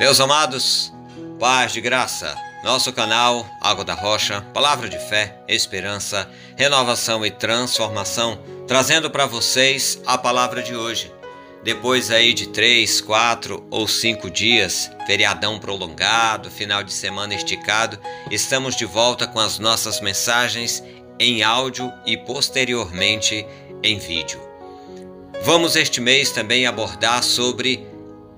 Meus amados, paz de graça, nosso canal Água da Rocha, palavra de fé, esperança, renovação e transformação, trazendo para vocês a palavra de hoje. Depois aí de três, quatro ou cinco dias, feriadão prolongado, final de semana esticado, estamos de volta com as nossas mensagens em áudio e posteriormente em vídeo. Vamos este mês também abordar sobre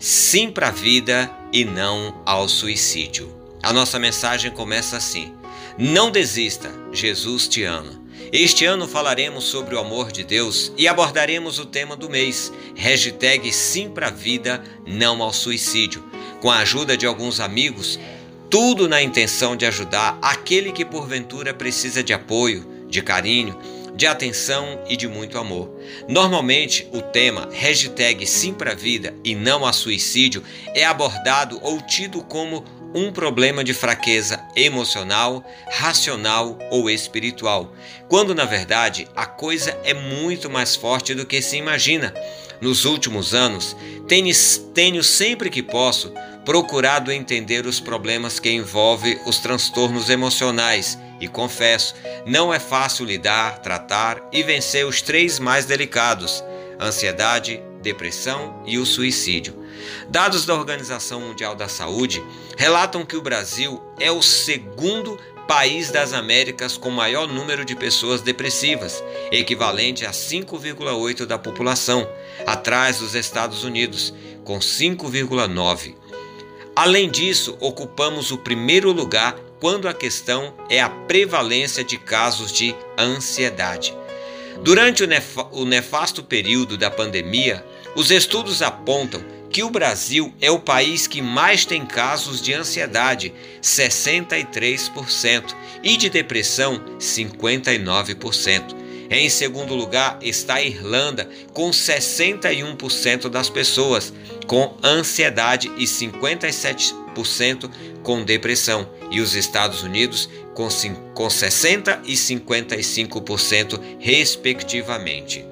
sim para a vida e não ao suicídio. A nossa mensagem começa assim: Não desista, Jesus te ama. Este ano falaremos sobre o amor de Deus e abordaremos o tema do mês, hashtag sim para a vida, não ao suicídio. Com a ajuda de alguns amigos, tudo na intenção de ajudar aquele que porventura precisa de apoio, de carinho, de atenção e de muito amor. Normalmente, o tema hashtag sim para a vida e não a suicídio é abordado ou tido como um problema de fraqueza emocional, racional ou espiritual, quando na verdade a coisa é muito mais forte do que se imagina. Nos últimos anos, tenho, tenho sempre que posso procurado entender os problemas que envolvem os transtornos emocionais e confesso, não é fácil lidar, tratar e vencer os três mais delicados: ansiedade, depressão e o suicídio. Dados da Organização Mundial da Saúde relatam que o Brasil é o segundo país das Américas com maior número de pessoas depressivas, equivalente a 5,8 da população, atrás dos Estados Unidos, com 5,9. Além disso, ocupamos o primeiro lugar quando a questão é a prevalência de casos de ansiedade. Durante o nefasto período da pandemia, os estudos apontam que o Brasil é o país que mais tem casos de ansiedade, 63%, e de depressão, 59%. Em segundo lugar está a Irlanda, com 61% das pessoas com ansiedade e 57% com depressão, e os Estados Unidos com, com 60% e 55%, respectivamente.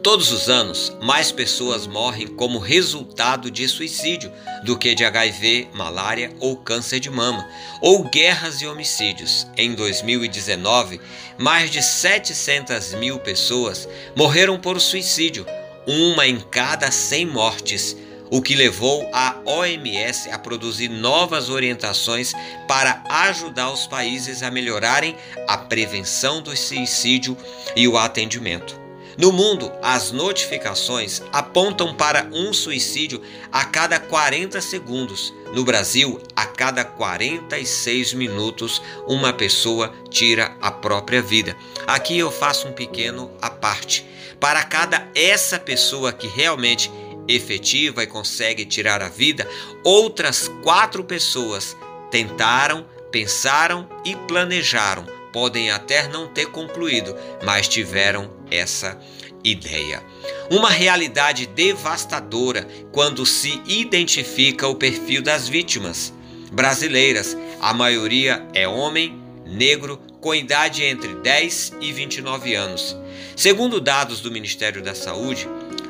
Todos os anos, mais pessoas morrem como resultado de suicídio do que de HIV, malária ou câncer de mama, ou guerras e homicídios. Em 2019, mais de 700 mil pessoas morreram por suicídio, uma em cada 100 mortes, o que levou a OMS a produzir novas orientações para ajudar os países a melhorarem a prevenção do suicídio e o atendimento. No mundo, as notificações apontam para um suicídio a cada 40 segundos. No Brasil, a cada 46 minutos, uma pessoa tira a própria vida. Aqui eu faço um pequeno à parte. Para cada essa pessoa que realmente efetiva e consegue tirar a vida, outras quatro pessoas tentaram, pensaram e planejaram podem até não ter concluído, mas tiveram essa ideia. Uma realidade devastadora quando se identifica o perfil das vítimas brasileiras. A maioria é homem, negro, com idade entre 10 e 29 anos. Segundo dados do Ministério da Saúde,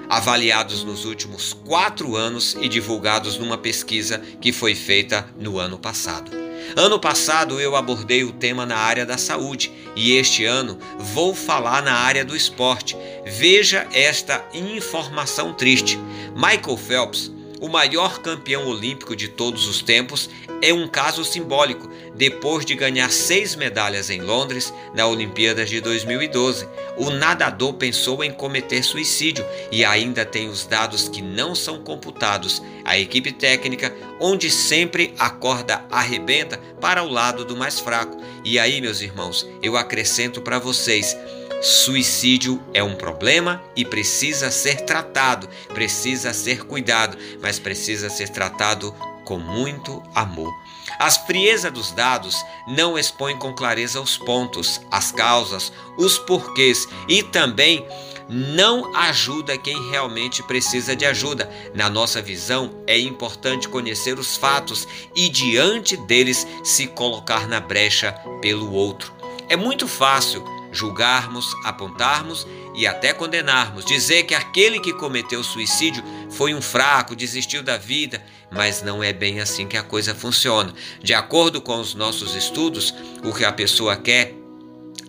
avaliados nos últimos quatro anos e divulgados numa pesquisa que foi feita no ano passado. Ano passado eu abordei o tema na área da saúde e este ano vou falar na área do esporte. Veja esta informação triste. Michael Phelps, o maior campeão olímpico de todos os tempos, é um caso simbólico depois de ganhar seis medalhas em Londres na Olimpíadas de 2012. O nadador pensou em cometer suicídio e ainda tem os dados que não são computados. A equipe técnica, onde sempre a corda arrebenta para o lado do mais fraco. E aí, meus irmãos, eu acrescento para vocês. Suicídio é um problema e precisa ser tratado, precisa ser cuidado, mas precisa ser tratado com muito amor. As frieza dos dados não expõe com clareza os pontos, as causas, os porquês e também não ajuda quem realmente precisa de ajuda. Na nossa visão, é importante conhecer os fatos e, diante deles, se colocar na brecha pelo outro. É muito fácil julgarmos, apontarmos e até condenarmos, dizer que aquele que cometeu suicídio foi um fraco, desistiu da vida, mas não é bem assim que a coisa funciona. De acordo com os nossos estudos, o que a pessoa quer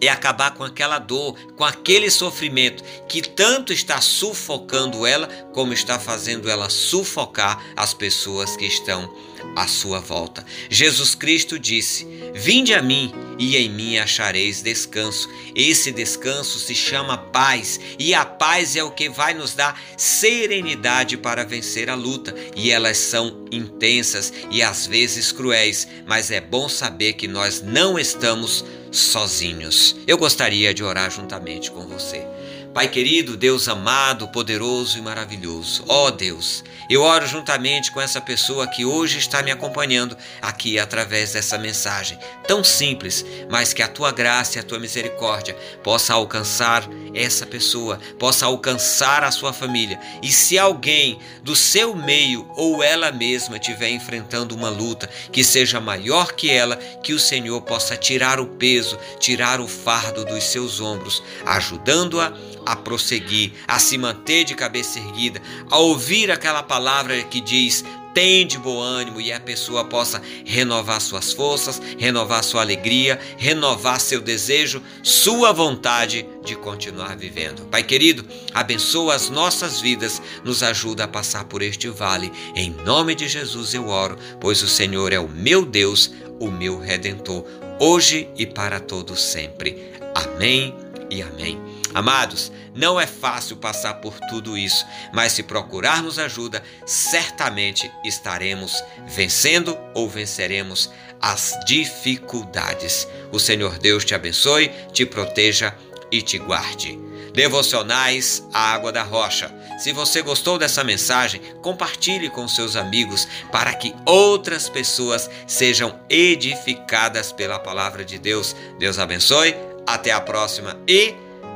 é acabar com aquela dor, com aquele sofrimento que tanto está sufocando ela, como está fazendo ela sufocar as pessoas que estão à sua volta. Jesus Cristo disse: Vinde a mim e em mim achareis descanso. Esse descanso se chama paz, e a paz é o que vai nos dar serenidade para vencer a luta. E elas são intensas e às vezes cruéis, mas é bom saber que nós não estamos sozinhos. Eu gostaria de orar juntamente com você. Pai querido, Deus amado, poderoso e maravilhoso, ó oh Deus, eu oro juntamente com essa pessoa que hoje está me acompanhando aqui através dessa mensagem tão simples, mas que a tua graça e a tua misericórdia possa alcançar essa pessoa, possa alcançar a sua família. E se alguém do seu meio ou ela mesma estiver enfrentando uma luta que seja maior que ela, que o Senhor possa tirar o peso, tirar o fardo dos seus ombros, ajudando-a a prosseguir, a se manter de cabeça erguida, a ouvir aquela palavra que diz: tem de bom ânimo e a pessoa possa renovar suas forças, renovar sua alegria, renovar seu desejo, sua vontade de continuar vivendo. Pai querido, abençoa as nossas vidas, nos ajuda a passar por este vale. Em nome de Jesus eu oro, pois o Senhor é o meu Deus, o meu redentor, hoje e para todos sempre. Amém e amém. Amados, não é fácil passar por tudo isso, mas se procurarmos ajuda, certamente estaremos vencendo ou venceremos as dificuldades. O Senhor Deus te abençoe, te proteja e te guarde. Devocionais A Água da Rocha. Se você gostou dessa mensagem, compartilhe com seus amigos para que outras pessoas sejam edificadas pela palavra de Deus. Deus abençoe, até a próxima e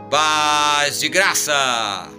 Paz de graça!